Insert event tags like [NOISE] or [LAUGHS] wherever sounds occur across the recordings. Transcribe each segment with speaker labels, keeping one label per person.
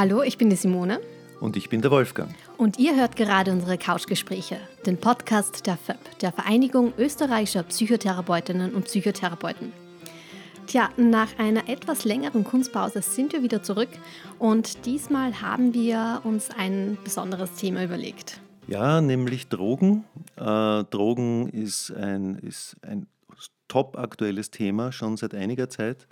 Speaker 1: Hallo, ich bin die Simone.
Speaker 2: Und ich bin der Wolfgang.
Speaker 1: Und ihr hört gerade unsere Couchgespräche, den Podcast der FÖP, der Vereinigung österreichischer Psychotherapeutinnen und Psychotherapeuten. Tja, nach einer etwas längeren Kunstpause sind wir wieder zurück und diesmal haben wir uns ein besonderes Thema überlegt.
Speaker 2: Ja, nämlich Drogen. Äh, Drogen ist ein, ist ein top aktuelles Thema schon seit einiger Zeit.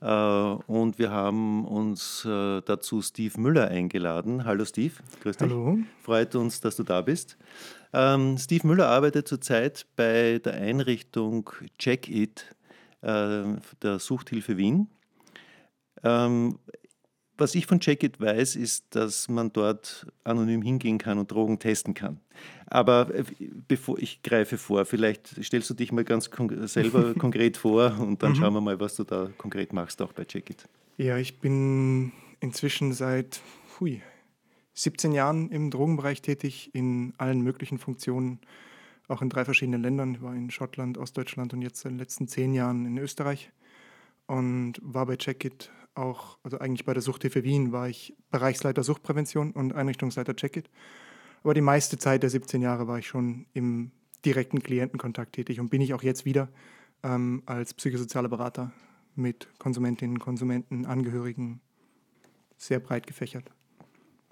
Speaker 2: Äh, und wir haben uns äh, dazu Steve Müller eingeladen. Hallo Steve,
Speaker 3: grüß dich. Hallo.
Speaker 2: Freut uns, dass du da bist. Ähm, Steve Müller arbeitet zurzeit bei der Einrichtung Check It äh, der Suchthilfe Wien. Ähm, was ich von Check It weiß, ist, dass man dort anonym hingehen kann und Drogen testen kann. Aber äh, bevor ich greife vor, vielleicht stellst du dich mal ganz kon selber [LAUGHS] konkret vor und dann mhm. schauen wir mal, was du da konkret machst, auch bei Check It.
Speaker 3: Ja, ich bin inzwischen seit hui, 17 Jahren im Drogenbereich tätig, in allen möglichen Funktionen, auch in drei verschiedenen Ländern. Ich war in Schottland, Ostdeutschland und jetzt in den letzten zehn Jahren in Österreich und war bei Check It auch, also eigentlich bei der Suchthilfe Wien war ich Bereichsleiter Suchtprävention und Einrichtungsleiter Checkit. Aber die meiste Zeit der 17 Jahre war ich schon im direkten Klientenkontakt tätig und bin ich auch jetzt wieder ähm, als psychosozialer Berater mit Konsumentinnen, Konsumenten, Angehörigen sehr breit gefächert.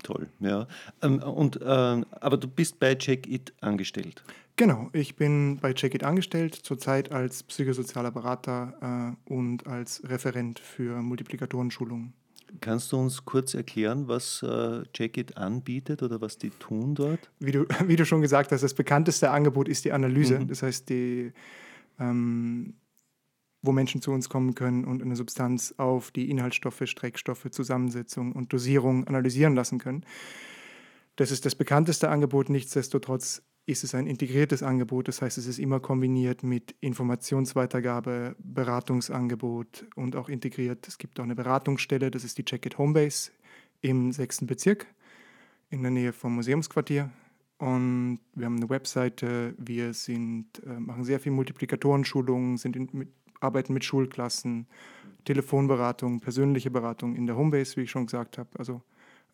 Speaker 2: Toll, ja. Ähm, und, äh, aber du bist bei Check It angestellt.
Speaker 3: Genau, ich bin bei Check It angestellt, zurzeit als psychosozialer Berater äh, und als Referent für Multiplikatorenschulungen.
Speaker 2: Kannst du uns kurz erklären, was äh, It anbietet oder was die tun dort?
Speaker 3: Wie du, [LAUGHS] wie du schon gesagt hast, das bekannteste Angebot ist die Analyse. Mhm. Das heißt, die, ähm, wo Menschen zu uns kommen können und eine Substanz auf die Inhaltsstoffe, Streckstoffe, Zusammensetzung und Dosierung analysieren lassen können. Das ist das bekannteste Angebot. Nichtsdestotrotz ist es ein integriertes Angebot. Das heißt, es ist immer kombiniert mit Informationsweitergabe, Beratungsangebot und auch integriert. Es gibt auch eine Beratungsstelle, das ist die Check It Homebase im sechsten Bezirk in der Nähe vom Museumsquartier. Und wir haben eine Webseite, wir sind, äh, machen sehr viel Multiplikatorenschulungen, sind in, mit, arbeiten mit Schulklassen, Telefonberatung, persönliche Beratung in der Homebase, wie ich schon gesagt habe. Also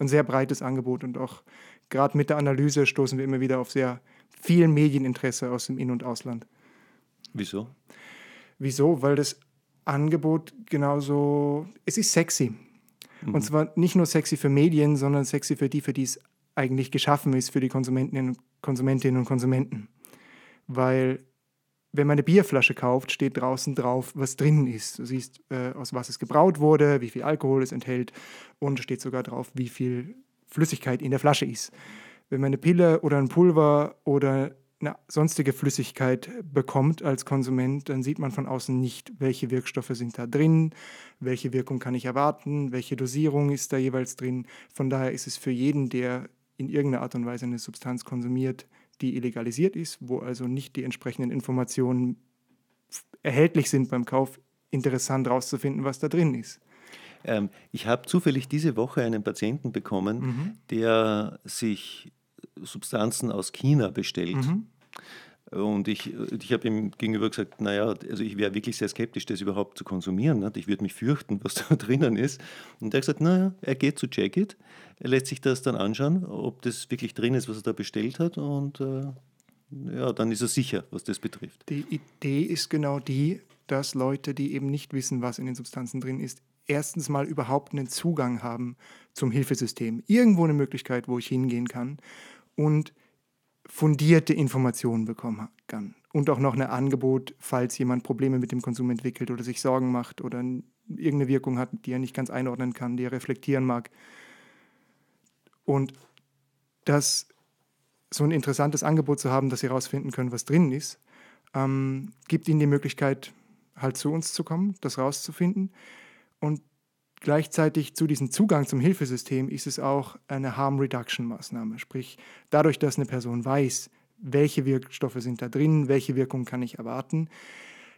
Speaker 3: ein sehr breites Angebot und auch gerade mit der Analyse stoßen wir immer wieder auf sehr viel Medieninteresse aus dem In- und Ausland.
Speaker 2: Wieso?
Speaker 3: Wieso? Weil das Angebot genauso, es ist sexy. Mhm. Und zwar nicht nur sexy für Medien, sondern sexy für die, für die es eigentlich geschaffen ist, für die Konsumentinnen und Konsumentinnen und Konsumenten. Weil wenn man eine Bierflasche kauft, steht draußen drauf, was drin ist. Du siehst, äh, aus was es gebraut wurde, wie viel Alkohol es enthält und steht sogar drauf, wie viel Flüssigkeit in der Flasche ist. Wenn man eine Pille oder ein Pulver oder eine sonstige Flüssigkeit bekommt als Konsument, dann sieht man von außen nicht, welche Wirkstoffe sind da drin, welche Wirkung kann ich erwarten, welche Dosierung ist da jeweils drin. Von daher ist es für jeden, der in irgendeiner Art und Weise eine Substanz konsumiert, die illegalisiert ist, wo also nicht die entsprechenden Informationen erhältlich sind beim Kauf, interessant herauszufinden, was da drin ist.
Speaker 2: Ähm, ich habe zufällig diese Woche einen Patienten bekommen, mhm. der sich Substanzen aus China bestellt. Mhm. Und ich, ich habe ihm gegenüber gesagt, naja, also ich wäre wirklich sehr skeptisch, das überhaupt zu konsumieren. Nicht? Ich würde mich fürchten, was [LAUGHS] da drinnen ist. Und er hat gesagt, naja, er geht zu Jacket, er lässt sich das dann anschauen, ob das wirklich drin ist, was er da bestellt hat. Und äh, ja, dann ist er sicher, was das betrifft.
Speaker 3: Die Idee ist genau die, dass Leute, die eben nicht wissen, was in den Substanzen drin ist, erstens mal überhaupt einen Zugang haben zum Hilfesystem. Irgendwo eine Möglichkeit, wo ich hingehen kann und fundierte Informationen bekommen kann. Und auch noch ein Angebot, falls jemand Probleme mit dem Konsum entwickelt oder sich Sorgen macht oder irgendeine Wirkung hat, die er nicht ganz einordnen kann, die er reflektieren mag. Und das so ein interessantes Angebot zu haben, dass sie herausfinden können, was drin ist, ähm, gibt ihnen die Möglichkeit, halt zu uns zu kommen, das rauszufinden. Und Gleichzeitig zu diesem Zugang zum Hilfesystem ist es auch eine Harm Reduction Maßnahme. Sprich, dadurch, dass eine Person weiß, welche Wirkstoffe sind da drin, welche Wirkung kann ich erwarten,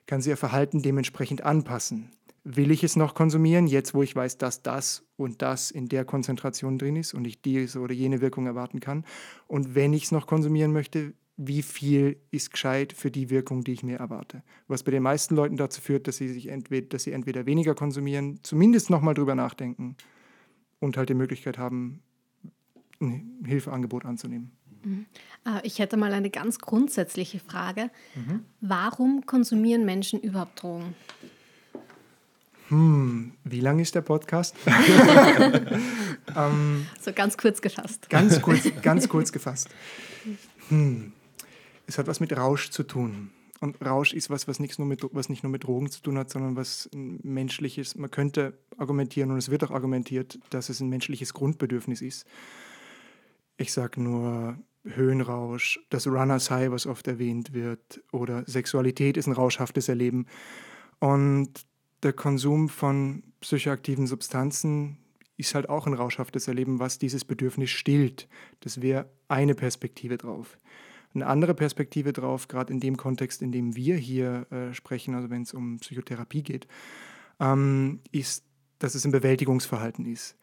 Speaker 3: kann sie ihr Verhalten dementsprechend anpassen. Will ich es noch konsumieren, jetzt wo ich weiß, dass das und das in der Konzentration drin ist und ich diese oder jene Wirkung erwarten kann? Und wenn ich es noch konsumieren möchte, wie viel ist gescheit für die Wirkung, die ich mir erwarte. Was bei den meisten Leuten dazu führt, dass sie sich entweder, dass sie entweder weniger konsumieren, zumindest nochmal drüber nachdenken und halt die Möglichkeit haben, ein Hilfeangebot anzunehmen.
Speaker 1: Mhm. Ich hätte mal eine ganz grundsätzliche Frage. Mhm. Warum konsumieren Menschen überhaupt Drogen?
Speaker 3: Hm, wie lang ist der Podcast? [LAUGHS]
Speaker 1: ähm, so ganz kurz gefasst.
Speaker 3: Ganz kurz, ganz kurz gefasst. Hm. Es hat was mit Rausch zu tun. Und Rausch ist was, was, nichts nur mit, was nicht nur mit Drogen zu tun hat, sondern was menschliches. Man könnte argumentieren, und es wird auch argumentiert, dass es ein menschliches Grundbedürfnis ist. Ich sage nur Höhenrausch, das Runners High, was oft erwähnt wird, oder Sexualität ist ein rauschhaftes Erleben. Und der Konsum von psychoaktiven Substanzen ist halt auch ein rauschhaftes Erleben, was dieses Bedürfnis stillt. Das wäre eine Perspektive drauf. Eine andere Perspektive drauf, gerade in dem Kontext, in dem wir hier äh, sprechen, also wenn es um Psychotherapie geht, ähm, ist, dass es ein Bewältigungsverhalten ist.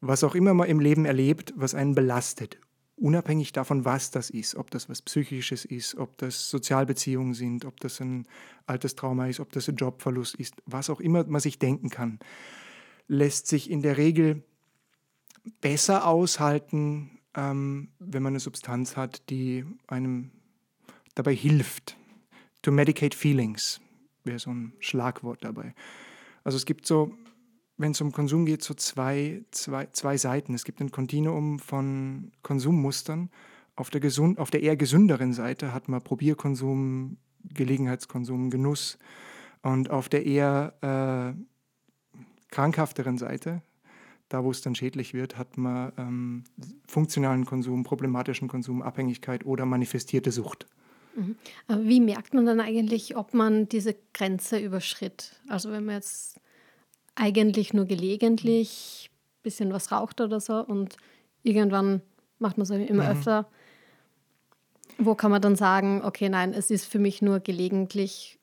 Speaker 3: Was auch immer man im Leben erlebt, was einen belastet, unabhängig davon, was das ist, ob das was Psychisches ist, ob das Sozialbeziehungen sind, ob das ein altes Trauma ist, ob das ein Jobverlust ist, was auch immer man sich denken kann, lässt sich in der Regel besser aushalten, ähm, wenn man eine Substanz hat, die einem dabei hilft. To medicate feelings wäre so ein Schlagwort dabei. Also es gibt so wenn es um Konsum geht, so zwei, zwei, zwei Seiten. Es gibt ein Kontinuum von Konsummustern. Auf der, gesund, auf der eher gesünderen Seite hat man Probierkonsum, Gelegenheitskonsum, Genuss. Und auf der eher äh, krankhafteren Seite, da wo es dann schädlich wird, hat man ähm, funktionalen Konsum, problematischen Konsum, Abhängigkeit oder manifestierte Sucht.
Speaker 1: Mhm. Wie merkt man dann eigentlich, ob man diese Grenze überschritt? Also wenn man jetzt eigentlich nur gelegentlich ein bisschen was raucht oder so und irgendwann macht man es immer mhm. öfter. Wo kann man dann sagen, okay, nein, es ist für mich nur gelegentlich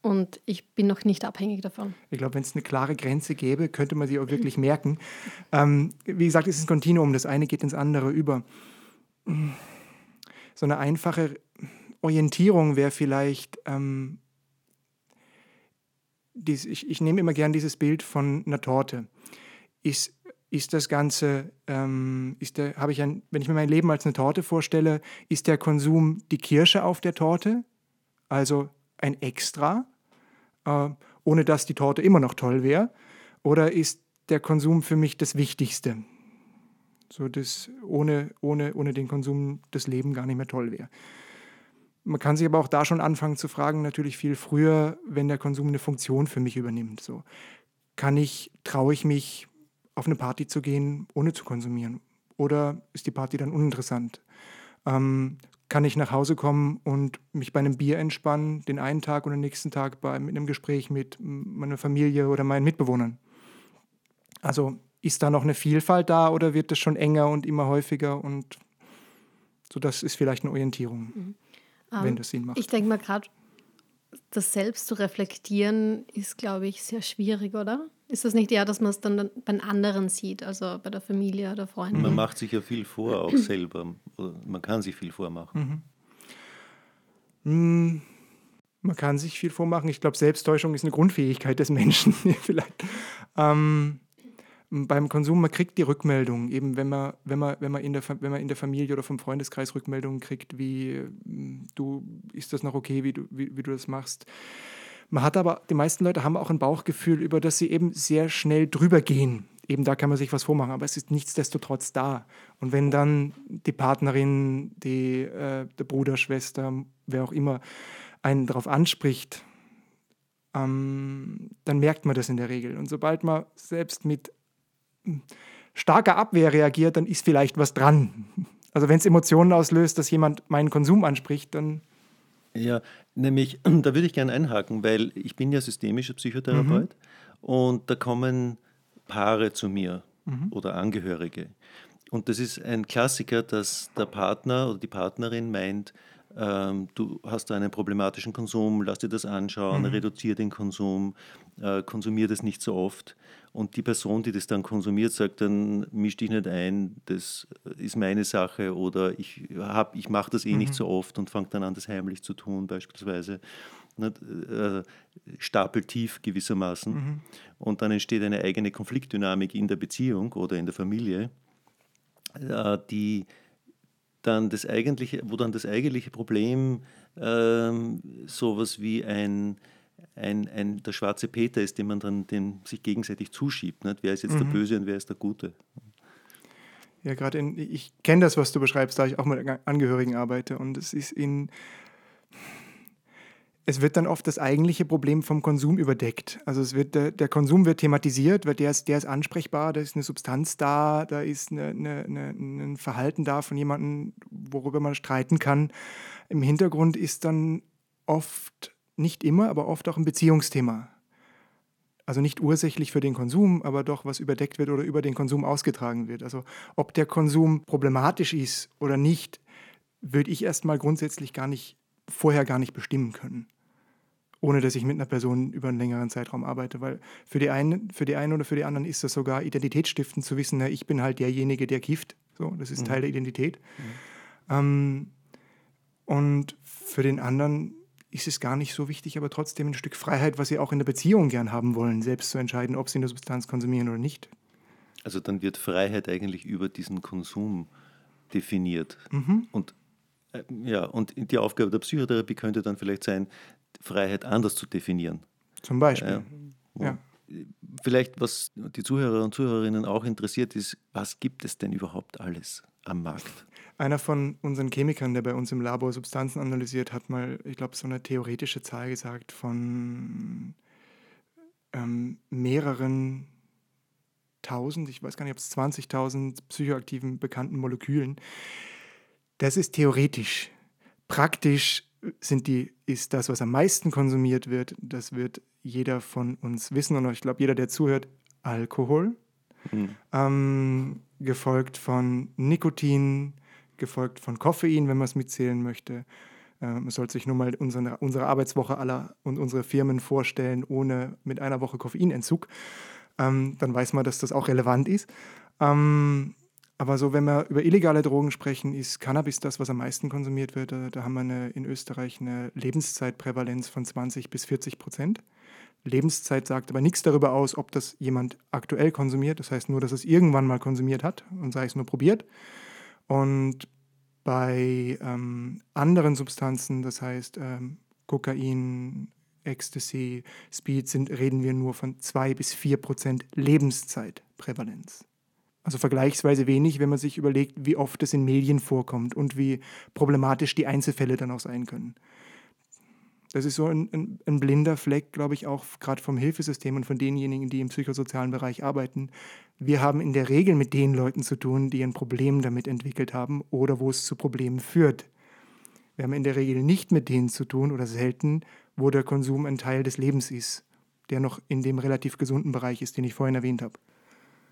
Speaker 1: und ich bin noch nicht abhängig davon.
Speaker 3: Ich glaube, wenn es eine klare Grenze gäbe, könnte man sie auch wirklich merken. Ähm, wie gesagt, es ist ein Kontinuum, das eine geht ins andere über. So eine einfache Orientierung wäre vielleicht, ähm, dies, ich, ich nehme immer gern dieses Bild von einer Torte. Ist, ist das Ganze, ähm, ist der, ich ein, wenn ich mir mein Leben als eine Torte vorstelle, ist der Konsum die Kirsche auf der Torte, also ein Extra, äh, ohne dass die Torte immer noch toll wäre, oder ist der Konsum für mich das Wichtigste? So dass ohne, ohne, ohne den Konsum das Leben gar nicht mehr toll wäre. Man kann sich aber auch da schon anfangen zu fragen, natürlich viel früher, wenn der Konsum eine Funktion für mich übernimmt. So, kann ich, traue ich mich, auf eine Party zu gehen, ohne zu konsumieren? Oder ist die Party dann uninteressant? Ähm, kann ich nach Hause kommen und mich bei einem Bier entspannen, den einen Tag und den nächsten Tag bei mit einem Gespräch mit meiner Familie oder meinen Mitbewohnern? Also ist da noch eine Vielfalt da oder wird das schon enger und immer häufiger und so das ist vielleicht eine Orientierung. Mhm wenn ähm, das Sinn macht.
Speaker 1: Ich denke mal gerade, das selbst zu reflektieren ist, glaube ich, sehr schwierig, oder? Ist das nicht eher, dass man es dann bei anderen sieht, also bei der Familie oder Freunden?
Speaker 2: Man macht sich ja viel vor, auch [CLEARS THROAT] selber. Man kann sich viel vormachen.
Speaker 3: Mhm. Mm, man kann sich viel vormachen. Ich glaube, Selbsttäuschung ist eine Grundfähigkeit des Menschen. [LAUGHS] Vielleicht. Ähm, beim Konsum, man kriegt die Rückmeldung, eben wenn man, wenn man, wenn man, in, der, wenn man in der Familie oder vom Freundeskreis Rückmeldungen kriegt, wie hm, du, ist das noch okay, wie du, wie, wie du das machst. Man hat aber, die meisten Leute haben auch ein Bauchgefühl, über das sie eben sehr schnell drüber gehen. Eben da kann man sich was vormachen, aber es ist nichtsdestotrotz da. Und wenn dann die Partnerin, die, äh, der Bruder, Schwester, wer auch immer, einen darauf anspricht, ähm, dann merkt man das in der Regel. Und sobald man selbst mit starker Abwehr reagiert, dann ist vielleicht was dran. Also wenn es Emotionen auslöst, dass jemand meinen Konsum anspricht, dann...
Speaker 2: Ja, nämlich, [CLEARS THROAT] da würde ich gerne einhaken, weil ich bin ja systemischer Psychotherapeut mhm. und da kommen Paare zu mir mhm. oder Angehörige. Und das ist ein Klassiker, dass der Partner oder die Partnerin meint, ähm, du hast da einen problematischen Konsum, lass dir das anschauen, mhm. reduziere den Konsum, äh, konsumiere das nicht so oft. Und die Person, die das dann konsumiert, sagt dann, misch dich nicht ein, das ist meine Sache oder ich, ich mache das eh mhm. nicht so oft und fange dann an, das heimlich zu tun beispielsweise. nicht, äh, stapeltief gewissermaßen. Mhm. Und dann entsteht eine eigene Konfliktdynamik in der Beziehung oder in der Familie, äh, die dann das eigentliche, wo dann das eigentliche Problem äh, sowas wie ein, ein, ein, der schwarze Peter ist, den man dann den sich gegenseitig zuschiebt. Nicht? Wer ist jetzt mhm. der Böse und wer ist der Gute?
Speaker 3: Ja, gerade ich kenne das, was du beschreibst, da ich auch mit Angehörigen arbeite und es ist in, es wird dann oft das eigentliche Problem vom Konsum überdeckt. Also es wird, der, der Konsum wird thematisiert, weil der ist, der ist ansprechbar, da ist eine Substanz da, da ist eine, eine, eine, ein Verhalten da von jemandem, worüber man streiten kann. Im Hintergrund ist dann oft, nicht immer, aber oft auch ein Beziehungsthema. Also nicht ursächlich für den Konsum, aber doch was überdeckt wird oder über den Konsum ausgetragen wird. Also ob der Konsum problematisch ist oder nicht, würde ich erstmal grundsätzlich gar nicht, vorher gar nicht bestimmen können. Ohne dass ich mit einer Person über einen längeren Zeitraum arbeite. Weil für die einen, für die einen oder für die anderen ist das sogar identitätsstiftend zu wissen, na, ich bin halt derjenige, der kifft. So, das ist mhm. Teil der Identität. Mhm. Ähm, und für den anderen ist es gar nicht so wichtig, aber trotzdem ein Stück Freiheit, was sie auch in der Beziehung gern haben wollen, selbst zu entscheiden, ob sie eine Substanz konsumieren oder nicht.
Speaker 2: Also dann wird Freiheit eigentlich über diesen Konsum definiert. Mhm. Und, äh, ja, und die Aufgabe der Psychotherapie könnte dann vielleicht sein, Freiheit anders zu definieren.
Speaker 3: Zum Beispiel.
Speaker 2: Äh, ja. Vielleicht, was die Zuhörer und Zuhörerinnen auch interessiert, ist, was gibt es denn überhaupt alles am Markt?
Speaker 3: Einer von unseren Chemikern, der bei uns im Labor Substanzen analysiert, hat mal, ich glaube, so eine theoretische Zahl gesagt von ähm, mehreren tausend, ich weiß gar nicht, ob es 20.000 psychoaktiven bekannten Molekülen. Das ist theoretisch. Praktisch sind die, ist das, was am meisten konsumiert wird, das wird jeder von uns wissen und ich glaube, jeder, der zuhört, Alkohol, mhm. ähm, gefolgt von Nikotin, gefolgt von Koffein, wenn man es mitzählen möchte. Äh, man sollte sich nur mal unsere, unsere Arbeitswoche aller und unsere Firmen vorstellen, ohne mit einer Woche Koffeinentzug. Ähm, dann weiß man, dass das auch relevant ist. Ähm, aber so, wenn wir über illegale Drogen sprechen, ist Cannabis das, was am meisten konsumiert wird. Da, da haben wir eine, in Österreich eine Lebenszeitprävalenz von 20 bis 40 Prozent. Lebenszeit sagt aber nichts darüber aus, ob das jemand aktuell konsumiert. Das heißt nur, dass es irgendwann mal konsumiert hat und sei es nur probiert. Und bei ähm, anderen Substanzen, das heißt ähm, Kokain, Ecstasy, Speed, sind, reden wir nur von 2 bis 4 Prozent Lebenszeitprävalenz. Also vergleichsweise wenig, wenn man sich überlegt, wie oft es in Medien vorkommt und wie problematisch die Einzelfälle dann auch sein können. Das ist so ein, ein, ein blinder Fleck, glaube ich, auch gerade vom Hilfesystem und von denjenigen, die im psychosozialen Bereich arbeiten. Wir haben in der Regel mit den Leuten zu tun, die ein Problem damit entwickelt haben oder wo es zu Problemen führt. Wir haben in der Regel nicht mit denen zu tun oder selten, wo der Konsum ein Teil des Lebens ist, der noch in dem relativ gesunden Bereich ist, den ich vorhin erwähnt habe.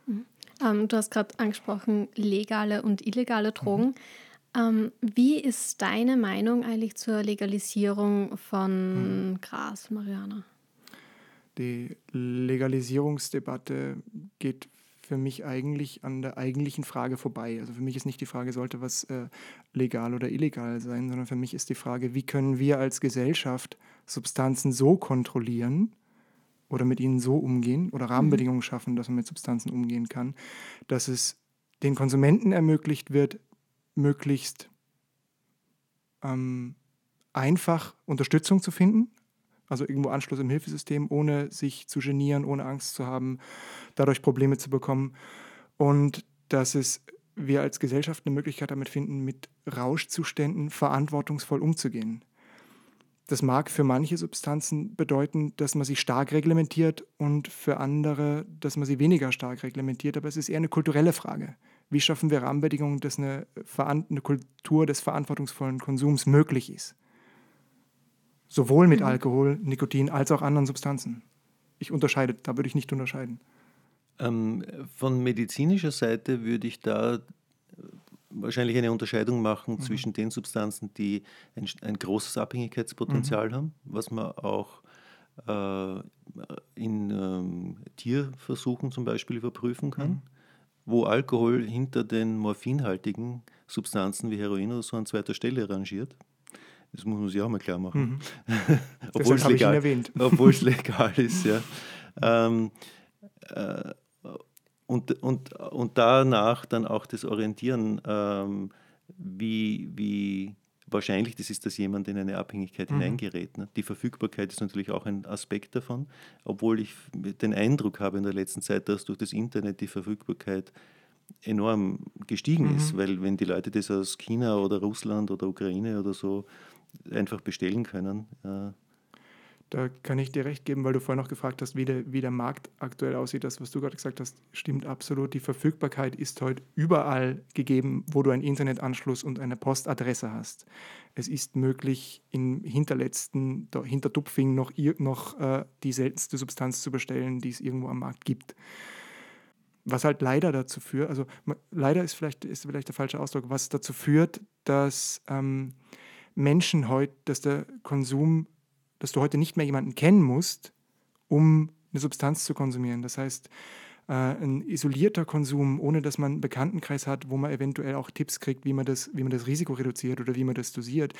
Speaker 1: Mhm. Ähm, du hast gerade angesprochen, legale und illegale Drogen. Mhm. Ähm, wie ist deine Meinung eigentlich zur Legalisierung von hm. Gras, Mariana?
Speaker 3: Die Legalisierungsdebatte geht für mich eigentlich an der eigentlichen Frage vorbei. Also für mich ist nicht die Frage, sollte was äh, legal oder illegal sein, sondern für mich ist die Frage, wie können wir als Gesellschaft Substanzen so kontrollieren oder mit ihnen so umgehen oder Rahmenbedingungen schaffen, dass man mit Substanzen umgehen kann, dass es den Konsumenten ermöglicht wird, möglichst ähm, einfach Unterstützung zu finden, also irgendwo Anschluss im Hilfesystem, ohne sich zu genieren, ohne Angst zu haben, dadurch Probleme zu bekommen. Und dass es wir als Gesellschaft eine Möglichkeit damit finden, mit Rauschzuständen verantwortungsvoll umzugehen. Das mag für manche Substanzen bedeuten, dass man sie stark reglementiert und für andere, dass man sie weniger stark reglementiert, aber es ist eher eine kulturelle Frage. Wie schaffen wir Rahmenbedingungen, dass eine, eine Kultur des verantwortungsvollen Konsums möglich ist? Sowohl mit mhm. Alkohol, Nikotin als auch anderen Substanzen. Ich unterscheide, da würde ich nicht unterscheiden.
Speaker 2: Ähm, von medizinischer Seite würde ich da wahrscheinlich eine Unterscheidung machen mhm. zwischen den Substanzen, die ein, ein großes Abhängigkeitspotenzial mhm. haben, was man auch äh, in ähm, Tierversuchen zum Beispiel überprüfen kann. Wo Alkohol hinter den morphinhaltigen Substanzen wie Heroin oder so an zweiter Stelle rangiert. Das muss man sich auch mal klar machen.
Speaker 3: Mhm. [LAUGHS]
Speaker 2: obwohl, es
Speaker 3: habe ich ihn
Speaker 2: legal,
Speaker 3: erwähnt. [LAUGHS]
Speaker 2: obwohl es [LAUGHS] legal ist, ja. Ähm, äh, und, und, und danach dann auch das Orientieren, ähm, wie, wie wahrscheinlich das ist, dass jemand in eine Abhängigkeit
Speaker 3: Mhm.
Speaker 2: hineingerät. Ne? Die Verfügbarkeit ist natürlich auch ein Aspekt davon, obwohl ich den Eindruck habe in der letzten Zeit, dass durch das Internet die Verfügbarkeit enorm gestiegen
Speaker 3: Mhm.
Speaker 2: ist, weil wenn die Leute das aus China oder Russland oder Ukraine oder so einfach bestellen können, äh,
Speaker 3: Da kann ich dir recht geben, weil du vorhin noch gefragt hast, wie der, wie der Markt aktuell aussieht. Das, was du gerade gesagt hast, stimmt absolut. Die Verfügbarkeit ist heute überall gegeben, wo du einen Internetanschluss und eine Postadresse hast. Es ist möglich, im hinterletzten, hinter Tupfing noch, noch äh, die seltenste Substanz zu bestellen, die es irgendwo am Markt gibt. Was halt leider dazu führt, also leider ist vielleicht, ist vielleicht der falsche Ausdruck, was dazu führt, dass ähm, Menschen heute, dass der Konsum dass du heute nicht mehr jemanden kennen musst, um eine Substanz zu konsumieren. Das heißt, äh, ein isolierter Konsum, ohne dass man einen Bekanntenkreis hat, wo man eventuell auch Tipps kriegt, wie man das, wie man das Risiko reduziert oder wie man das dosiert,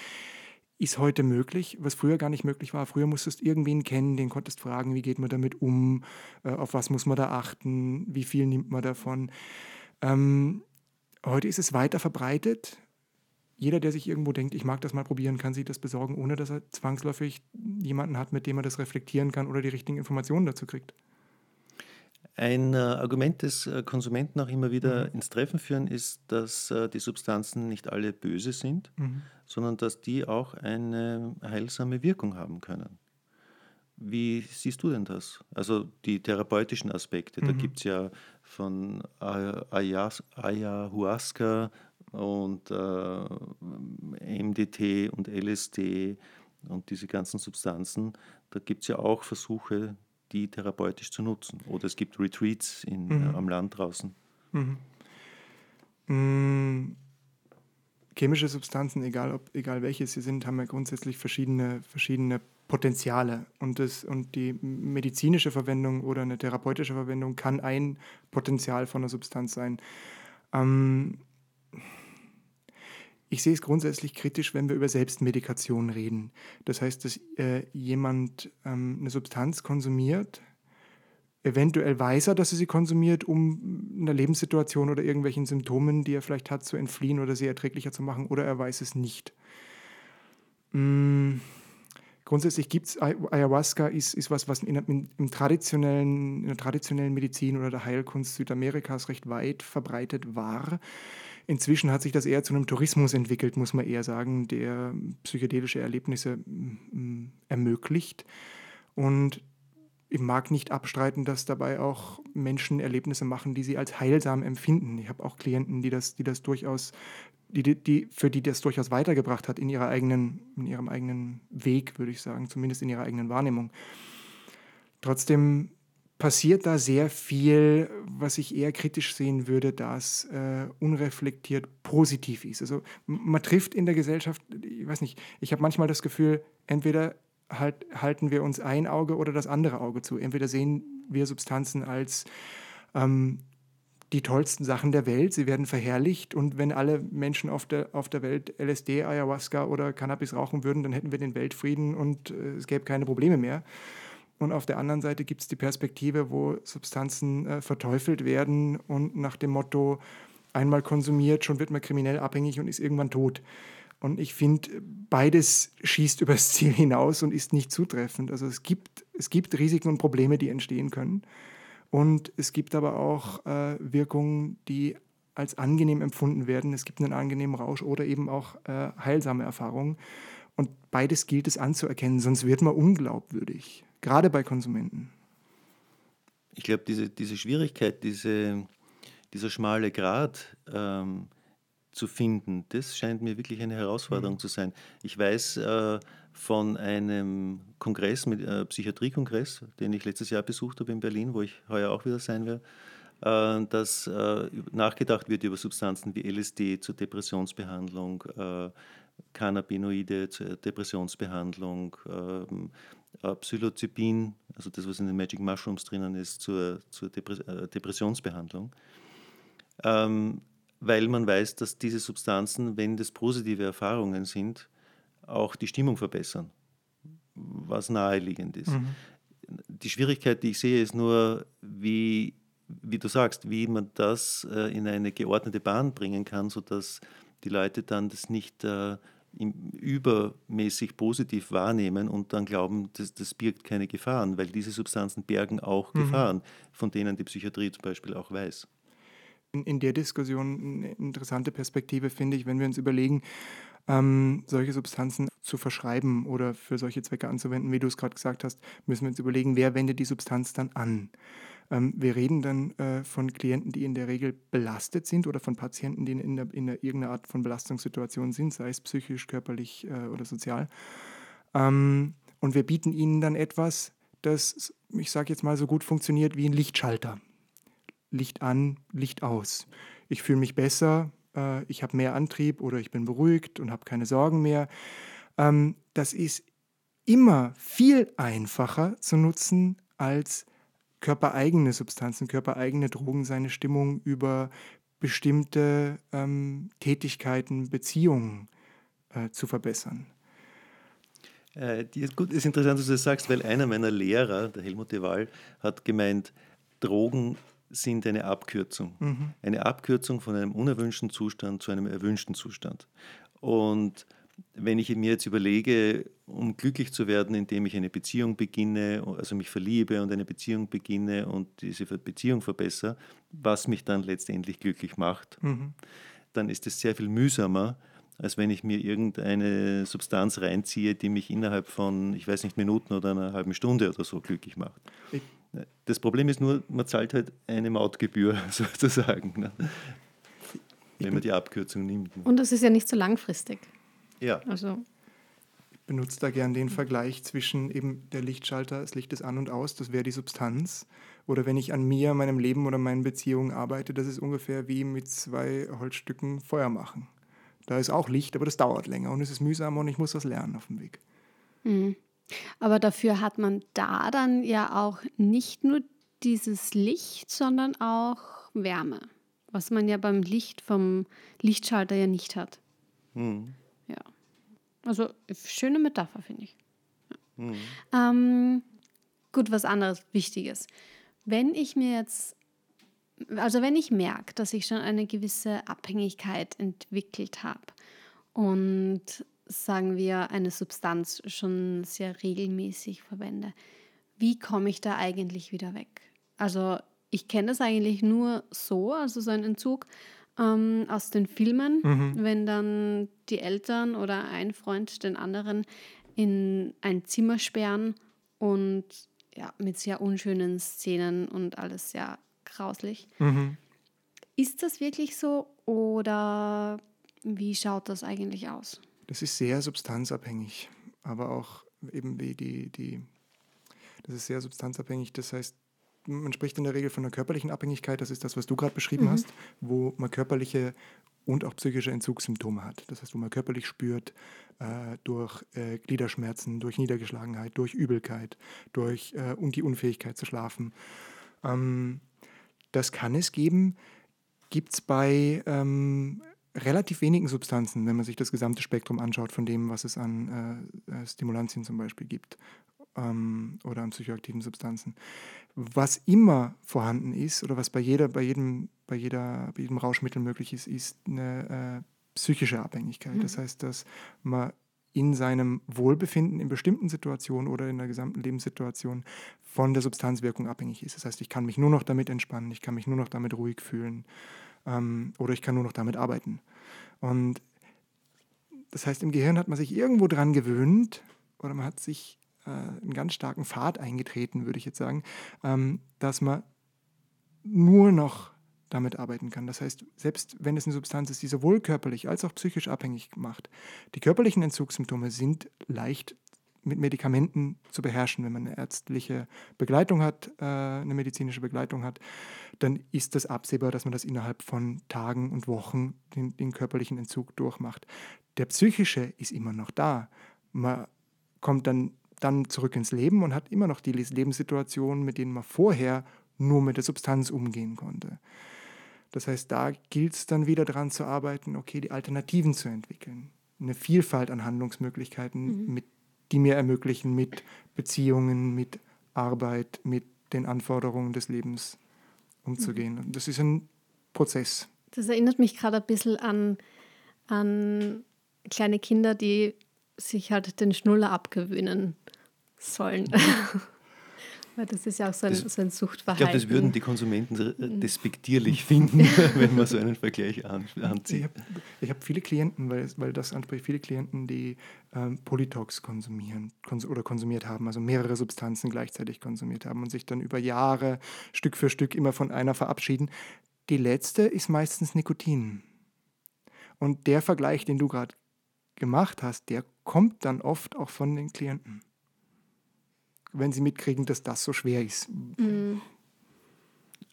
Speaker 3: ist heute möglich, was früher gar nicht möglich war. Früher musstest du irgendwen kennen, den konntest fragen, wie geht man damit um, äh, auf was muss man da achten, wie viel nimmt man davon. Ähm, heute ist es weiter verbreitet jeder, der sich irgendwo denkt, ich mag das mal probieren, kann sich das besorgen, ohne dass er zwangsläufig jemanden hat, mit dem er das reflektieren kann oder die richtigen Informationen dazu kriegt.
Speaker 2: Ein äh, Argument des äh, Konsumenten auch immer wieder
Speaker 3: Mhm.
Speaker 2: ins Treffen führen ist, dass äh, die Substanzen nicht alle böse sind,
Speaker 3: Mhm.
Speaker 2: sondern dass die auch eine heilsame Wirkung haben können. Wie siehst du denn das? Also die therapeutischen Aspekte, da
Speaker 3: Mhm.
Speaker 2: gibt es ja von Ayahuasca und äh, MDT und LSD und diese ganzen Substanzen, da gibt es ja auch Versuche, die therapeutisch zu nutzen. Oder es gibt Retreats in,
Speaker 3: Mhm.
Speaker 2: äh, am Land draußen.
Speaker 3: Mhm. Mm, Chemische Substanzen, egal, ob, egal welche sie sind, haben ja grundsätzlich verschiedene, verschiedene Potenziale. Und, das, und die medizinische Verwendung oder eine therapeutische Verwendung kann ein Potenzial von einer Substanz sein. Ähm, ich sehe es grundsätzlich kritisch, wenn wir über Selbstmedikation reden. Das heißt, dass äh, jemand ähm, eine Substanz konsumiert, eventuell weiß er, dass er sie konsumiert, um einer Lebenssituation oder irgendwelchen Symptomen, die er vielleicht hat, zu entfliehen oder sie erträglicher zu machen, oder er weiß es nicht. Mm, grundsätzlich gibt es Ayahuasca, ist, ist was, was in, in, im traditionellen, in der traditionellen Medizin oder der Heilkunst Südamerikas recht weit verbreitet war. Inzwischen hat sich das eher zu einem Tourismus entwickelt, muss man eher sagen, der psychedelische Erlebnisse mm, ermöglicht. Und ich mag nicht abstreiten, dass dabei auch Menschen Erlebnisse machen, die sie als heilsam empfinden. Ich habe auch Klienten, die das, die das durchaus, die, die, für die das durchaus weitergebracht hat in, ihrer eigenen, in ihrem eigenen Weg, würde ich sagen, zumindest in ihrer eigenen Wahrnehmung. Trotzdem passiert da sehr viel, was ich eher kritisch sehen würde, das äh, unreflektiert positiv ist. Also man trifft in der Gesellschaft, ich weiß nicht, ich habe manchmal das Gefühl, entweder halt, halten wir uns ein Auge oder das andere Auge zu. Entweder sehen wir Substanzen als ähm, die tollsten Sachen der Welt, sie werden verherrlicht und wenn alle Menschen auf der, auf der Welt LSD, Ayahuasca oder Cannabis rauchen würden, dann hätten wir den Weltfrieden und äh, es gäbe keine Probleme mehr. Und auf der anderen Seite gibt es die Perspektive, wo Substanzen äh, verteufelt werden und nach dem Motto, einmal konsumiert, schon wird man kriminell abhängig und ist irgendwann tot. Und ich finde, beides schießt übers [LAUGHS] Ziel hinaus und ist nicht zutreffend. Also es gibt, es gibt Risiken und Probleme, die entstehen können. Und es gibt aber auch äh, Wirkungen, die als angenehm empfunden werden. Es gibt einen angenehmen Rausch oder eben auch äh, heilsame Erfahrungen. Und beides gilt es anzuerkennen, sonst wird man unglaubwürdig, gerade bei Konsumenten.
Speaker 2: Ich glaube, diese, diese Schwierigkeit, diese, dieser schmale Grat ähm, zu finden, das scheint mir wirklich eine Herausforderung
Speaker 3: Mhm.
Speaker 2: zu sein. Ich weiß äh, von einem Kongress, mit, äh, Psychiatriekongress, den ich letztes Jahr besucht habe in Berlin, wo ich heuer auch wieder sein werde, äh, dass äh, nachgedacht wird über Substanzen wie LSD zur Depressionsbehandlung, äh, Cannabinoide zur Depressionsbehandlung, ähm, äh, Psilocybin, also das, was in den Magic Mushrooms drinnen ist, zur, zur Depres äh, Depressionsbehandlung. Ähm, weil man weiß, dass diese Substanzen, wenn das positive Erfahrungen sind, auch die Stimmung verbessern, was naheliegend ist. Mhm. Die Schwierigkeit, die ich sehe, ist nur, wie, wie du sagst, wie man das äh, in eine geordnete Bahn bringen kann, sodass die Leute dann das nicht äh, übermäßig positiv wahrnehmen und dann glauben, das, das birgt keine Gefahren, weil diese Substanzen bergen auch mhm. Gefahren, von denen die Psychiatrie zum Beispiel auch weiß.
Speaker 3: In, in der Diskussion eine interessante Perspektive finde ich, wenn wir uns überlegen, ähm, solche Substanzen zu verschreiben oder für solche Zwecke anzuwenden, wie du es gerade gesagt hast, müssen wir uns überlegen, wer wendet die Substanz dann an. Ähm, wir reden dann äh, von Klienten, die in der Regel belastet sind oder von Patienten, die in, der, in der, irgendeiner Art von Belastungssituation sind, sei es psychisch, körperlich äh, oder sozial. Ähm, und wir bieten ihnen dann etwas, das, ich sage jetzt mal, so gut funktioniert wie ein Lichtschalter. Licht an, Licht aus. Ich fühle mich besser, äh, ich habe mehr Antrieb oder ich bin beruhigt und habe keine Sorgen mehr. Ähm, das ist immer viel einfacher zu nutzen als körpereigene Substanzen, körpereigene Drogen seine Stimmung über bestimmte ähm, Tätigkeiten, Beziehungen äh, zu verbessern.
Speaker 2: Äh, ist gut, ist interessant, dass du das sagst, weil einer meiner Lehrer, der Helmut de Waal, hat gemeint, Drogen sind eine Abkürzung. Mhm. Eine Abkürzung von einem unerwünschten Zustand zu einem erwünschten Zustand. Und wenn ich mir jetzt überlege, um glücklich zu werden, indem ich eine Beziehung beginne, also mich verliebe und eine Beziehung beginne und diese Beziehung verbessere, was mich dann letztendlich glücklich macht, mhm. dann ist es sehr viel mühsamer, als wenn ich mir irgendeine Substanz reinziehe, die mich innerhalb von, ich weiß nicht, Minuten oder einer halben Stunde oder so glücklich macht. Das Problem ist nur, man zahlt halt eine Mautgebühr [LAUGHS] sozusagen, ne? wenn man die Abkürzung nimmt.
Speaker 1: Und das ist ja nicht so langfristig.
Speaker 2: Ja.
Speaker 3: Also. Ich benutze da gern den Vergleich zwischen eben der Lichtschalter, das Licht ist an und aus, das wäre die Substanz. Oder wenn ich an mir, meinem Leben oder meinen Beziehungen arbeite, das ist ungefähr wie mit zwei Holzstücken Feuer machen. Da ist auch Licht, aber das dauert länger und es ist mühsam und ich muss was lernen auf dem Weg.
Speaker 1: Mhm. Aber dafür hat man da dann ja auch nicht nur dieses Licht, sondern auch Wärme, was man ja beim Licht vom Lichtschalter ja nicht hat. Mhm. Ja. Also schöne Metapher, finde ich. Ja. Mhm. Ähm, gut, was anderes Wichtiges. Wenn ich mir jetzt, also wenn ich merke, dass ich schon eine gewisse Abhängigkeit entwickelt habe und sagen wir eine Substanz schon sehr regelmäßig verwende, wie komme ich da eigentlich wieder weg? Also ich kenne das eigentlich nur so, also so ein Entzug, ähm, aus den Filmen, mhm. wenn dann die Eltern oder ein Freund den anderen in ein Zimmer sperren und ja, mit sehr unschönen Szenen und alles sehr grauslich. Mhm. Ist das wirklich so oder wie schaut das eigentlich aus?
Speaker 3: Das ist sehr substanzabhängig, aber auch eben wie die, die das ist sehr substanzabhängig. Das heißt, man spricht in der Regel von einer körperlichen Abhängigkeit, das ist das, was du gerade beschrieben mhm. hast, wo man körperliche und auch psychische Entzugssymptome hat. Das heißt, wo man körperlich spürt, äh, durch äh, Gliederschmerzen, durch Niedergeschlagenheit, durch Übelkeit, durch äh, und die Unfähigkeit zu schlafen. Ähm, das kann es geben. Gibt es bei ähm, relativ wenigen Substanzen, wenn man sich das gesamte Spektrum anschaut von dem, was es an äh, äh, Stimulantien zum Beispiel gibt ähm, oder an psychoaktiven Substanzen. Was immer vorhanden ist oder was bei, jeder, bei, jedem, bei, jeder, bei jedem Rauschmittel möglich ist, ist eine äh, psychische Abhängigkeit. Mhm. Das heißt, dass man in seinem Wohlbefinden in bestimmten Situationen oder in der gesamten Lebenssituation von der Substanzwirkung abhängig ist. Das heißt, ich kann mich nur noch damit entspannen, ich kann mich nur noch damit ruhig fühlen ähm, oder ich kann nur noch damit arbeiten. Und das heißt, im Gehirn hat man sich irgendwo dran gewöhnt oder man hat sich äh, einen ganz starken Pfad eingetreten, würde ich jetzt sagen, ähm, dass man nur noch damit arbeiten kann. Das heißt, selbst wenn es eine Substanz ist, die sowohl körperlich als auch psychisch abhängig macht, die körperlichen Entzugssymptome sind leicht mit Medikamenten zu beherrschen. Wenn man eine ärztliche Begleitung hat, äh, eine medizinische Begleitung hat, dann ist das absehbar, dass man das innerhalb von Tagen und Wochen den, den körperlichen Entzug durchmacht. Der psychische ist immer noch da. Man kommt dann dann zurück ins Leben und hat immer noch die Lebenssituationen, mit denen man vorher nur mit der Substanz umgehen konnte. Das heißt, da gilt es dann wieder daran zu arbeiten, okay, die Alternativen zu entwickeln. eine Vielfalt an Handlungsmöglichkeiten, mhm. mit, die mir ermöglichen, mit Beziehungen, mit Arbeit, mit den Anforderungen des Lebens umzugehen. Mhm. Das ist ein Prozess.
Speaker 1: Das erinnert mich gerade ein bisschen an, an kleine Kinder, die sich halt den Schnuller abgewöhnen sollen. Mhm. [LAUGHS] Weil das ist ja auch so ein, das, so ein Suchtverhalten.
Speaker 2: Ich glaube, das würden die Konsumenten mhm. despektierlich finden, [LAUGHS] wenn man so einen Vergleich an, anzieht.
Speaker 3: Ich habe hab viele Klienten, weil, weil das anspricht, viele Klienten, die ähm, Polytox konsumieren kons oder konsumiert haben, also mehrere Substanzen gleichzeitig konsumiert haben und sich dann über Jahre Stück für Stück immer von einer verabschieden. Die letzte ist meistens Nikotin. Und der Vergleich, den du gerade gemacht hast, der kommt dann oft auch von den Klienten wenn sie mitkriegen, dass das so schwer ist. Mhm.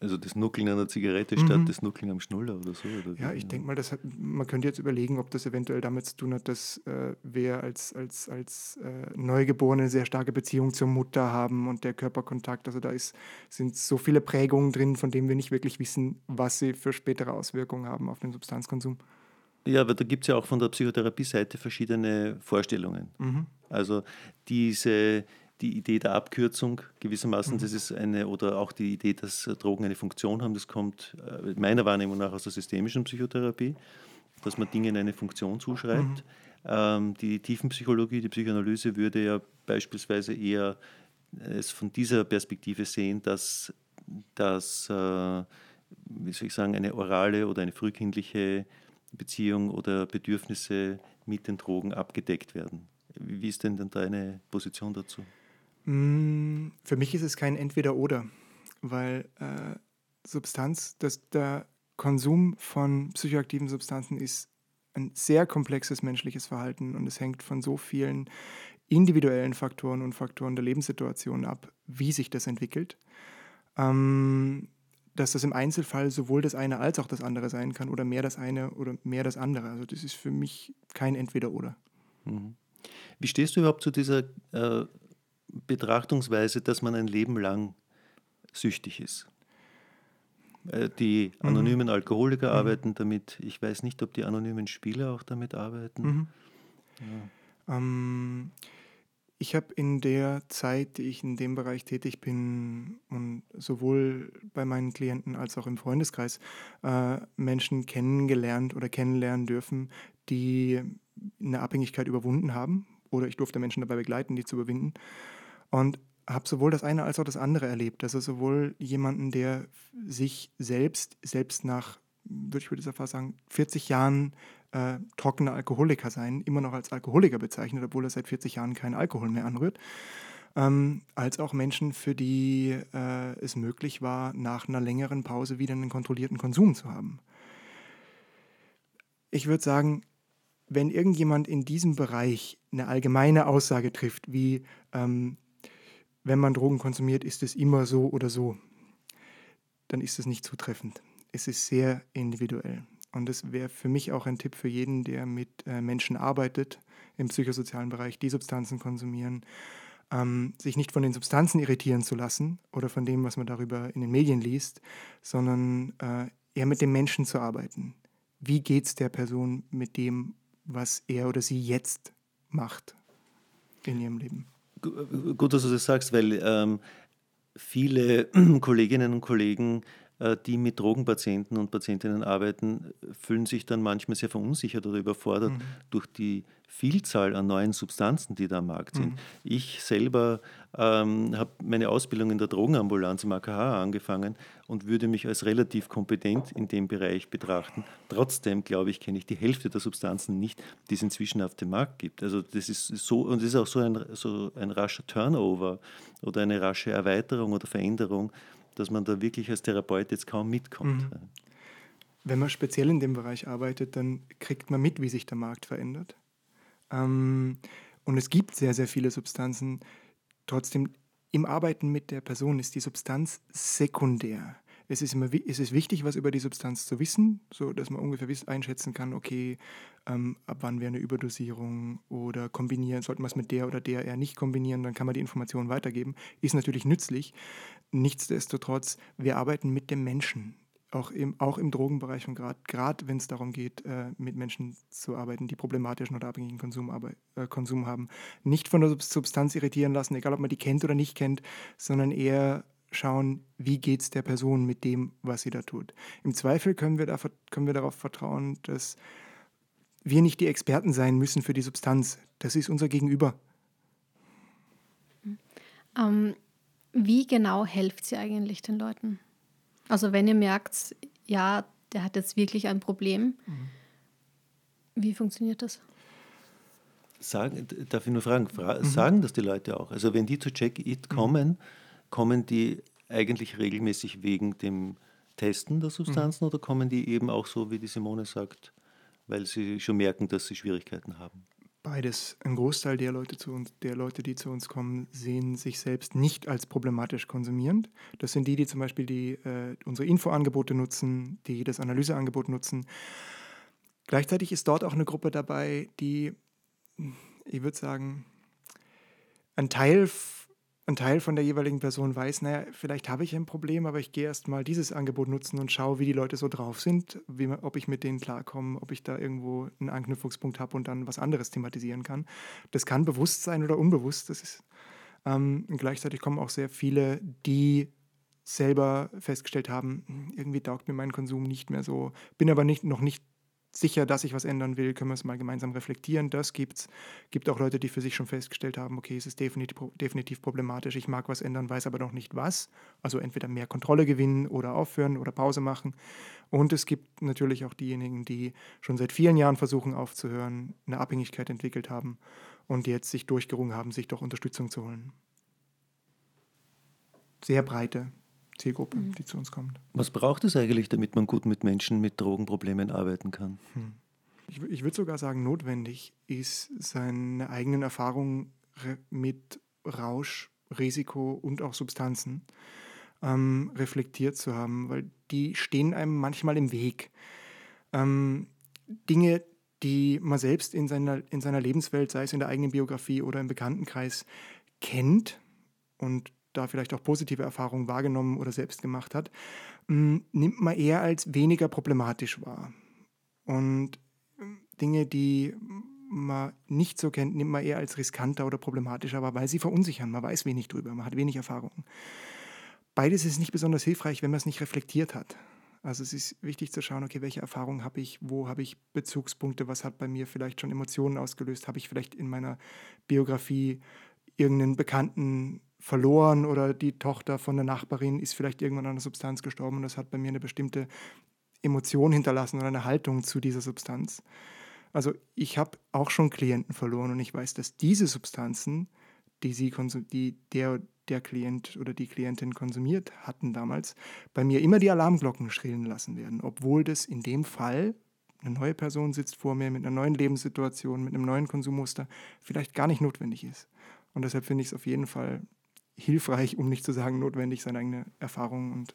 Speaker 2: Also das Nuckeln an der Zigarette statt mhm. das Nuckeln am Schnuller oder so? Oder
Speaker 3: ja, ich denke mal, das hat, man könnte jetzt überlegen, ob das eventuell damit zu tun hat, dass äh, wir als, als, als äh, Neugeborene eine sehr starke Beziehung zur Mutter haben und der Körperkontakt. Also da ist, sind so viele Prägungen drin, von denen wir nicht wirklich wissen, was sie für spätere Auswirkungen haben auf den Substanzkonsum.
Speaker 2: Ja, aber da gibt es ja auch von der Psychotherapie-Seite verschiedene Vorstellungen. Mhm. Also diese die Idee der Abkürzung gewissermaßen, mhm. das ist eine, oder auch die Idee, dass äh, Drogen eine Funktion haben, das kommt äh, meiner Wahrnehmung nach aus der systemischen Psychotherapie, dass man Dingen eine Funktion zuschreibt. Mhm. Ähm, die Tiefenpsychologie, die Psychoanalyse würde ja beispielsweise eher es von dieser Perspektive sehen, dass, dass äh, wie soll ich sagen, eine orale oder eine frühkindliche Beziehung oder Bedürfnisse mit den Drogen abgedeckt werden. Wie ist denn deine Position dazu?
Speaker 3: Mm, für mich ist es kein Entweder-Oder, weil äh, Substanz, dass der Konsum von psychoaktiven Substanzen ist ein sehr komplexes menschliches Verhalten und es hängt von so vielen individuellen Faktoren und Faktoren der Lebenssituation ab, wie sich das entwickelt, ähm, dass das im Einzelfall sowohl das eine als auch das andere sein kann oder mehr das eine oder mehr das andere. Also das ist für mich kein Entweder-Oder.
Speaker 2: Mhm. Wie stehst du überhaupt zu dieser äh, Betrachtungsweise, dass man ein Leben lang süchtig ist. Äh, die mhm. anonymen mhm. Alkoholiker mhm. arbeiten damit. Ich weiß nicht, ob die anonymen Spieler auch damit arbeiten. Mhm.
Speaker 3: Ja. Ähm, ich habe in der Zeit, die ich in dem Bereich tätig bin und sowohl bei meinen Klienten als auch im Freundeskreis äh, Menschen kennengelernt oder kennenlernen dürfen, die eine Abhängigkeit überwunden haben oder ich durfte Menschen dabei begleiten, die zu überwinden und habe sowohl das eine als auch das andere erlebt. Also sowohl jemanden, der sich selbst, selbst nach, würde ich würde fast sagen, 40 Jahren äh, trockener Alkoholiker sein, immer noch als Alkoholiker bezeichnet, obwohl er seit 40 Jahren keinen Alkohol mehr anrührt, ähm, als auch Menschen, für die äh, es möglich war, nach einer längeren Pause wieder einen kontrollierten Konsum zu haben. Ich würde sagen, wenn irgendjemand in diesem Bereich eine allgemeine Aussage trifft, wie ähm, wenn man Drogen konsumiert, ist es immer so oder so, dann ist es nicht zutreffend. Es ist sehr individuell. Und das wäre für mich auch ein Tipp für jeden, der mit äh, Menschen arbeitet im psychosozialen Bereich, die Substanzen konsumieren, ähm, sich nicht von den Substanzen irritieren zu lassen oder von dem, was man darüber in den Medien liest, sondern äh, eher mit dem Menschen zu arbeiten. Wie geht es der Person mit dem, was er oder sie jetzt macht in ihrem Leben?
Speaker 2: gut, dass du das sagst, weil ähm, viele [CLEARS THROAT] Kolleginnen und Kollegen, äh, die mit Drogenpatienten und Patientinnen arbeiten, fühlen sich dann manchmal sehr verunsichert oder überfordert mhm. durch die Vielzahl an neuen Substanzen, die da am Markt sind. Mhm. Ich selber ähm, habe meine Ausbildung in der Drogenambulanz im AKH angefangen und würde mich als relativ kompetent in dem Bereich betrachten. Trotzdem, glaube ich, kenne ich die Hälfte der Substanzen nicht, die es inzwischen auf dem Markt gibt. Also das ist so, und das ist auch so ein, so ein rascher Turnover oder eine rasche Erweiterung oder Veränderung, dass man da wirklich als Therapeut jetzt kaum mitkommt. Mhm.
Speaker 3: Wenn man speziell in dem Bereich arbeitet, dann kriegt man mit, wie sich der Markt verändert. Ähm, und es gibt sehr, sehr viele Substanzen. Trotzdem, im Arbeiten mit der Person ist die Substanz sekundär. Es ist, immer, es ist wichtig, was über die Substanz zu wissen, so dass man ungefähr einschätzen kann, okay, ähm, ab wann wäre eine Überdosierung oder kombinieren, sollten wir es mit der oder der eher nicht kombinieren, dann kann man die Informationen weitergeben. Ist natürlich nützlich. Nichtsdestotrotz, wir arbeiten mit dem Menschen auch im, auch im Drogenbereich und gerade wenn es darum geht, äh, mit Menschen zu arbeiten, die problematischen oder abhängigen Konsum, äh, Konsum haben, nicht von der Substanz irritieren lassen, egal ob man die kennt oder nicht kennt, sondern eher schauen, wie geht es der Person mit dem, was sie da tut. Im Zweifel können wir, da, können wir darauf vertrauen, dass wir nicht die Experten sein müssen für die Substanz. Das ist unser Gegenüber.
Speaker 1: Ähm, wie genau helft sie eigentlich den Leuten? Also wenn ihr merkt, ja, der hat jetzt wirklich ein Problem, mhm. wie funktioniert das?
Speaker 2: Sagen, darf ich nur fragen, fra mhm. sagen das die Leute auch? Also wenn die zu Check It mhm. kommen, mhm. Kommen die eigentlich regelmäßig wegen dem Testen der Substanzen mhm. oder kommen die eben auch so, wie die Simone sagt, weil sie schon merken, dass sie Schwierigkeiten haben?
Speaker 3: Beides. Ein Großteil der Leute, zu uns, der Leute, die zu uns kommen, sehen sich selbst nicht als problematisch konsumierend. Das sind die, die zum Beispiel die, äh, unsere Infoangebote nutzen, die das Analyseangebot nutzen. Gleichzeitig ist dort auch eine Gruppe dabei, die, ich würde sagen, ein Teil ein Teil von der jeweiligen Person weiß, naja, vielleicht habe ich ein Problem, aber ich gehe erst mal dieses Angebot nutzen und schaue, wie die Leute so drauf sind, wie, ob ich mit denen klarkomme, ob ich da irgendwo einen Anknüpfungspunkt habe und dann was anderes thematisieren kann. Das kann bewusst sein oder unbewusst. Das ist, ähm, gleichzeitig kommen auch sehr viele, die selber festgestellt haben, hm, irgendwie taugt mir mein Konsum nicht mehr so, bin aber nicht, noch nicht sicher, dass ich was ändern will, können wir es mal gemeinsam reflektieren. Das gibt es. gibt auch Leute, die für sich schon festgestellt haben, okay, es ist definitiv, definitiv problematisch, ich mag was ändern, weiß aber noch nicht was. Also entweder mehr Kontrolle gewinnen oder aufhören oder Pause machen. Und es gibt natürlich auch diejenigen, die schon seit vielen Jahren versuchen aufzuhören, eine Abhängigkeit entwickelt haben und jetzt sich durchgerungen haben, sich doch Unterstützung zu holen. Sehr breite Zielgruppe, mhm. die zu uns kommt.
Speaker 2: Was braucht es eigentlich, damit man gut mit Menschen mit Drogenproblemen arbeiten kann? Hm.
Speaker 3: Ich, ich würde sogar sagen, notwendig ist seine eigenen Erfahrungen mit Rausch, Risiko und auch Substanzen ähm, reflektiert zu haben, weil die stehen einem manchmal im Weg. Ähm, Dinge, die man selbst in seiner, in seiner Lebenswelt, sei es in der eigenen Biografie oder im Bekanntenkreis, kennt und da vielleicht auch positive Erfahrungen wahrgenommen oder selbst gemacht hat, mm, nimmt man eher als weniger problematisch wahr. Und mm, Dinge, die man nicht so kennt, nimmt man eher als riskanter oder problematischer wahr, weil sie verunsichern. Man weiß wenig drüber, man hat wenig Erfahrung. Beides ist nicht besonders hilfreich, wenn man es nicht reflektiert hat. Also es ist wichtig zu schauen, okay, welche Erfahrungen habe ich, wo habe ich Bezugspunkte, was hat bei mir vielleicht schon Emotionen ausgelöst, habe ich vielleicht in meiner Biografie irgendeinen Bekannten verloren oder die Tochter von der Nachbarin ist vielleicht irgendwann an einer Substanz gestorben und das hat bei mir eine bestimmte Emotion hinterlassen oder eine Haltung zu dieser Substanz. Also ich habe auch schon Klienten verloren und ich weiß, dass diese Substanzen, die, sie die der, der Klient oder die Klientin konsumiert hatten damals, bei mir immer die Alarmglocken schrillen lassen werden, obwohl das in dem Fall eine neue Person sitzt vor mir mit einer neuen Lebenssituation, mit einem neuen Konsummuster, vielleicht gar nicht notwendig ist. Und deshalb finde ich es auf jeden Fall hilfreich, um nicht zu sagen notwendig, seine eigene Erfahrung und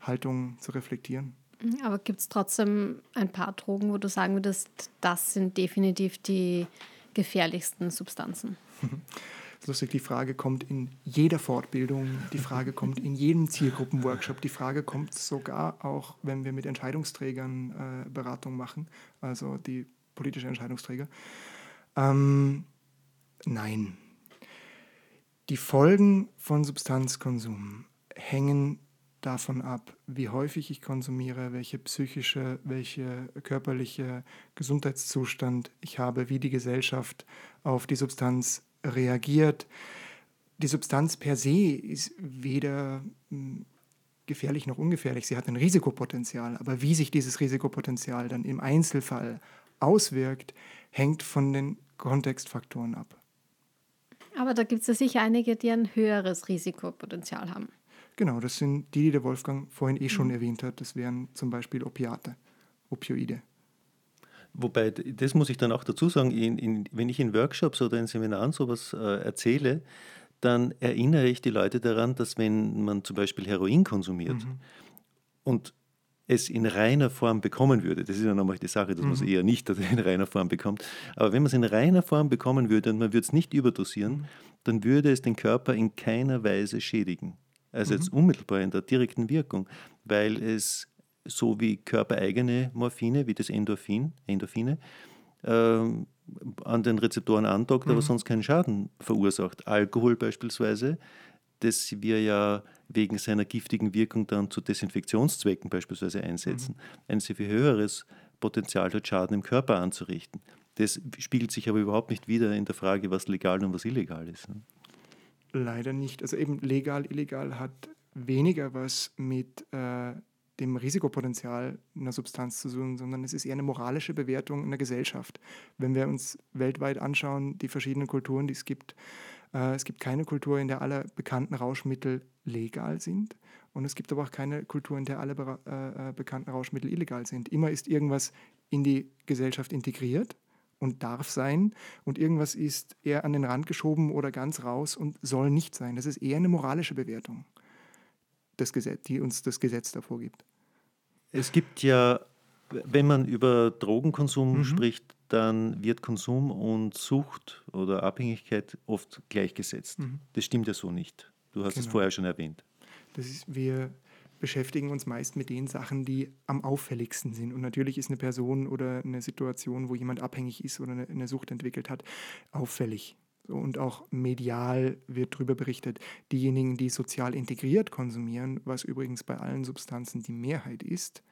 Speaker 3: Haltung zu reflektieren.
Speaker 1: Mhm, aber gibt es trotzdem ein paar Drogen, wo du sagen würdest, das sind definitiv die gefährlichsten Substanzen? [LAUGHS]
Speaker 3: lustig, die Frage kommt in jeder Fortbildung, die Frage kommt in jedem Zielgruppenworkshop, die Frage kommt sogar auch, wenn wir mit Entscheidungsträgern äh, Beratung machen, also die politische Entscheidungsträger. Ähm, nein, die Folgen von Substanzkonsum hängen davon ab, wie häufig ich konsumiere, welche psychische, welche körperliche Gesundheitszustand ich habe, wie die Gesellschaft auf die Substanz reagiert. Die Substanz per se ist weder hm, gefährlich noch ungefährlich. Sie hat ein Risikopotenzial. Aber wie sich dieses Risikopotenzial dann im Einzelfall auswirkt, hängt von den Kontextfaktoren ab.
Speaker 1: Aber da gibt es ja sicher einige, die ein höheres Risikopotenzial haben.
Speaker 3: Genau, das sind die, die der Wolfgang vorhin eh schon mhm. erwähnt hat. Das wären zum Beispiel Opiate, Opioide.
Speaker 2: Wobei, das muss ich dann auch dazu sagen, in, in, wenn ich in Workshops oder in Seminaren sowas äh, erzähle, dann erinnere ich die Leute daran, dass wenn man zum Beispiel Heroin konsumiert mhm. und es in reiner Form bekommen würde, das ist ja nochmal die Sache, dass mhm. man es eher nicht in reiner Form bekommt, aber wenn man es in reiner Form bekommen würde und man würde es nicht überdosieren, mhm. dann würde es den Körper in keiner Weise schädigen. Also mhm. jetzt unmittelbar in der direkten Wirkung, weil es so wie körpereigene Morphine, wie das Endorphin, Endorphine, äh, an den Rezeptoren andockt, mhm. aber sonst keinen Schaden verursacht. Alkohol beispielsweise, das wir ja wegen seiner giftigen Wirkung dann zu Desinfektionszwecken beispielsweise einsetzen, mhm. ein sehr viel höheres Potenzial hat, Schaden im Körper anzurichten. Das spiegelt sich aber überhaupt nicht wieder in der Frage, was legal und was illegal ist. Ne?
Speaker 3: Leider nicht. Also eben legal, illegal hat weniger was mit äh, dem Risikopotenzial einer Substanz zu tun, sondern es ist eher eine moralische Bewertung in der Gesellschaft. Wenn wir uns weltweit anschauen, die verschiedenen Kulturen, die es gibt, es gibt keine Kultur, in der alle bekannten Rauschmittel legal sind. Und es gibt aber auch keine Kultur, in der alle äh, äh, bekannten Rauschmittel illegal sind. Immer ist irgendwas in die Gesellschaft integriert und darf sein und irgendwas ist eher an den Rand geschoben oder ganz raus und soll nicht sein. Das ist eher eine moralische Bewertung, das Gesetz, die uns das Gesetz davor gibt.
Speaker 2: Es gibt ja, wenn man über Drogenkonsum mhm. spricht, dann wird Konsum und Sucht oder Abhängigkeit oft gleichgesetzt. Mhm. Das stimmt ja so nicht. Du hast genau. es vorher schon erwähnt.
Speaker 3: Das ist, wir beschäftigen uns meist mit den Sachen, die am auffälligsten sind. Und natürlich ist eine Person oder eine Situation, wo jemand abhängig ist oder eine Sucht entwickelt hat, auffällig. Und auch medial wird darüber berichtet. Diejenigen, die sozial integriert konsumieren, was übrigens bei allen Substanzen die Mehrheit ist,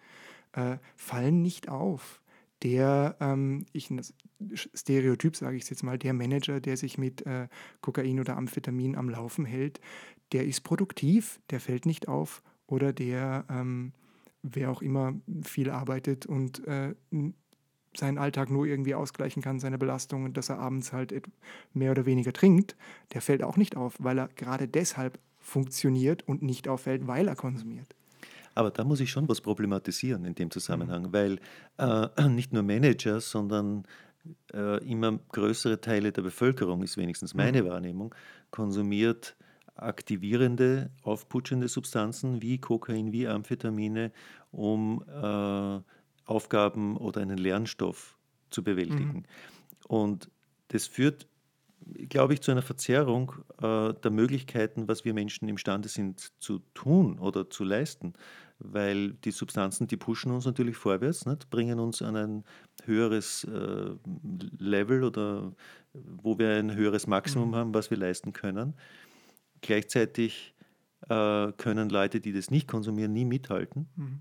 Speaker 3: äh, fallen nicht auf der, ähm, ich, Stereotyp sage ich jetzt mal, der Manager, der sich mit äh, Kokain oder Amphetamin am Laufen hält, der ist produktiv, der fällt nicht auf oder der, ähm, wer auch immer viel arbeitet und äh, seinen Alltag nur irgendwie ausgleichen kann, seine Belastung dass er abends halt mehr oder weniger trinkt, der fällt auch nicht auf, weil er gerade deshalb funktioniert und nicht auffällt, weil er konsumiert.
Speaker 2: Aber da muss ich schon was problematisieren in dem Zusammenhang, mhm. weil äh, [CLEARS THROAT] nicht nur Manager, sondern äh, immer größere Teile der Bevölkerung, ist wenigstens meine mhm. Wahrnehmung, konsumiert aktivierende, aufputschende Substanzen wie Kokain, wie Amphetamine, um äh, Aufgaben oder einen Lernstoff zu bewältigen. Mhm. Und das führt, glaube ich, zu einer Verzerrung äh, der Möglichkeiten, was wir Menschen imstande sind zu tun oder zu leisten. Weil die Substanzen, die pushen uns natürlich vorwärts, nicht? bringen uns an ein höheres äh, Level oder wo wir ein höheres Maximum mhm. haben, was wir leisten können. Gleichzeitig äh, können Leute, die das nicht konsumieren, nie mithalten. Mhm.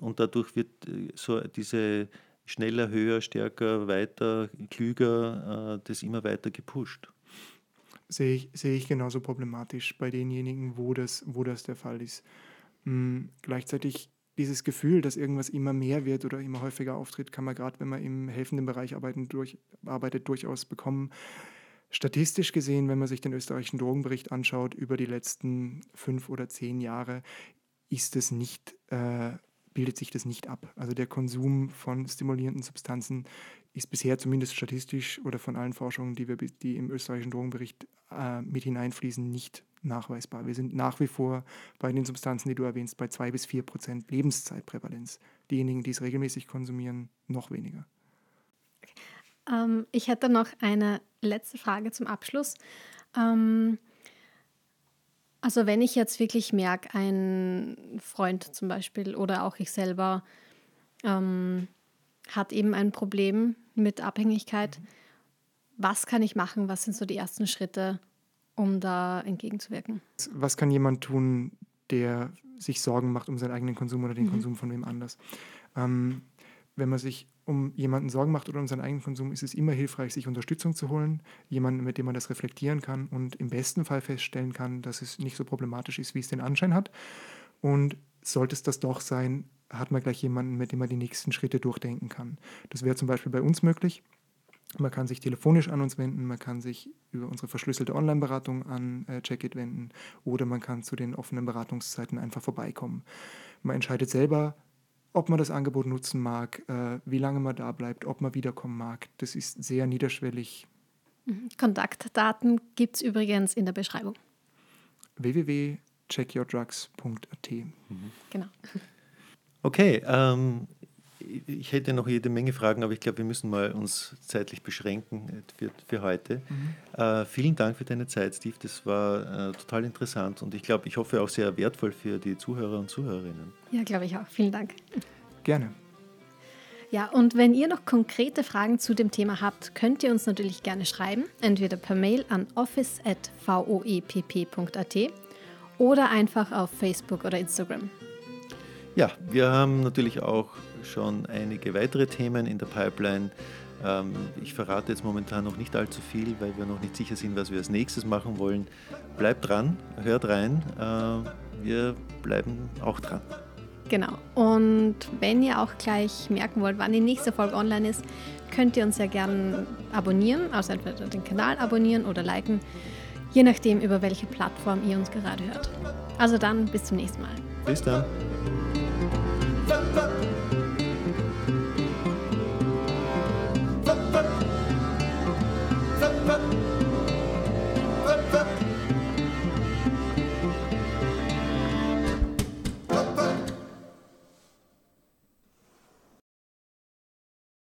Speaker 2: Und dadurch wird äh, so diese schneller, höher, stärker, weiter, klüger, äh, das immer weiter gepusht.
Speaker 3: Sehe ich, sehe ich genauso problematisch bei denjenigen, wo das, wo das der Fall ist. Mhm. Gleichzeitig dieses Gefühl, dass irgendwas immer mehr wird oder immer häufiger auftritt, kann man gerade, wenn man im helfenden Bereich arbeiten, durch, arbeitet, durchaus bekommen. Statistisch gesehen, wenn man sich den österreichischen Drogenbericht anschaut, über die letzten fünf oder zehn Jahre, ist es nicht, äh, bildet sich das nicht ab. Also der Konsum von stimulierenden Substanzen ist bisher zumindest statistisch oder von allen Forschungen, die, wir, die im österreichischen Drogenbericht äh, mit hineinfließen, nicht nachweisbar. Wir sind nach wie vor bei den Substanzen, die du erwähnst, bei zwei bis vier Prozent Lebenszeitprävalenz. Diejenigen, die es regelmäßig konsumieren, noch weniger.
Speaker 1: Ähm, ich hätte noch eine letzte Frage zum Abschluss. Ähm, also wenn ich jetzt wirklich merke, ein Freund zum Beispiel oder auch ich selber ähm, hat eben ein Problem mit Abhängigkeit, was kann ich machen? Was sind so die ersten Schritte, um da entgegenzuwirken?
Speaker 3: Was kann jemand tun, der sich Sorgen macht um seinen eigenen Konsum oder den mhm. Konsum von wem anders? Ähm, wenn man sich um jemanden Sorgen macht oder um seinen eigenen Konsum, ist es immer hilfreich, sich Unterstützung zu holen, jemanden, mit dem man das reflektieren kann und im besten Fall feststellen kann, dass es nicht so problematisch ist, wie es den Anschein hat. Und sollte es das doch sein, hat man gleich jemanden, mit dem man die nächsten Schritte durchdenken kann. Das wäre zum Beispiel bei uns möglich. Man kann sich telefonisch an uns wenden, man kann sich über unsere verschlüsselte Online-Beratung an äh, Checkit wenden oder man kann zu den offenen Beratungszeiten einfach vorbeikommen. Man entscheidet selber, ob man das Angebot nutzen mag, äh, wie lange man da bleibt, ob man wiederkommen mag. Das ist sehr niederschwellig.
Speaker 1: Mhm. Kontaktdaten gibt es übrigens in der Beschreibung.
Speaker 3: www.checkyourdrugs.at.
Speaker 1: Mhm. Genau.
Speaker 2: Okay, ähm, ich hätte noch jede Menge Fragen, aber ich glaube, wir müssen mal uns zeitlich beschränken für, für heute. Mhm. Äh, vielen Dank für deine Zeit, Steve. Das war äh, total interessant und ich glaube, ich hoffe auch sehr wertvoll für die Zuhörer und Zuhörerinnen.
Speaker 1: Ja, glaube ich auch. Vielen Dank.
Speaker 3: Gerne.
Speaker 1: Ja, und wenn ihr noch konkrete Fragen zu dem Thema habt, könnt ihr uns natürlich gerne schreiben, entweder per Mail an office.voepp.at oder einfach auf Facebook oder Instagram.
Speaker 2: Ja, wir haben natürlich auch schon einige weitere Themen in der Pipeline. Ähm, ich verrate jetzt momentan noch nicht allzu viel, weil wir noch nicht sicher sind, was wir als nächstes machen wollen. Bleibt dran, hört rein. Äh, wir bleiben auch dran.
Speaker 1: Genau. Und wenn ihr auch gleich merken wollt, wann die nächste Folge online ist, könnt ihr uns ja gerne abonnieren, also entweder den Kanal abonnieren oder liken, je nachdem, über welche Plattform ihr uns gerade hört. Also dann, bis zum nächsten Mal.
Speaker 2: Bis dann.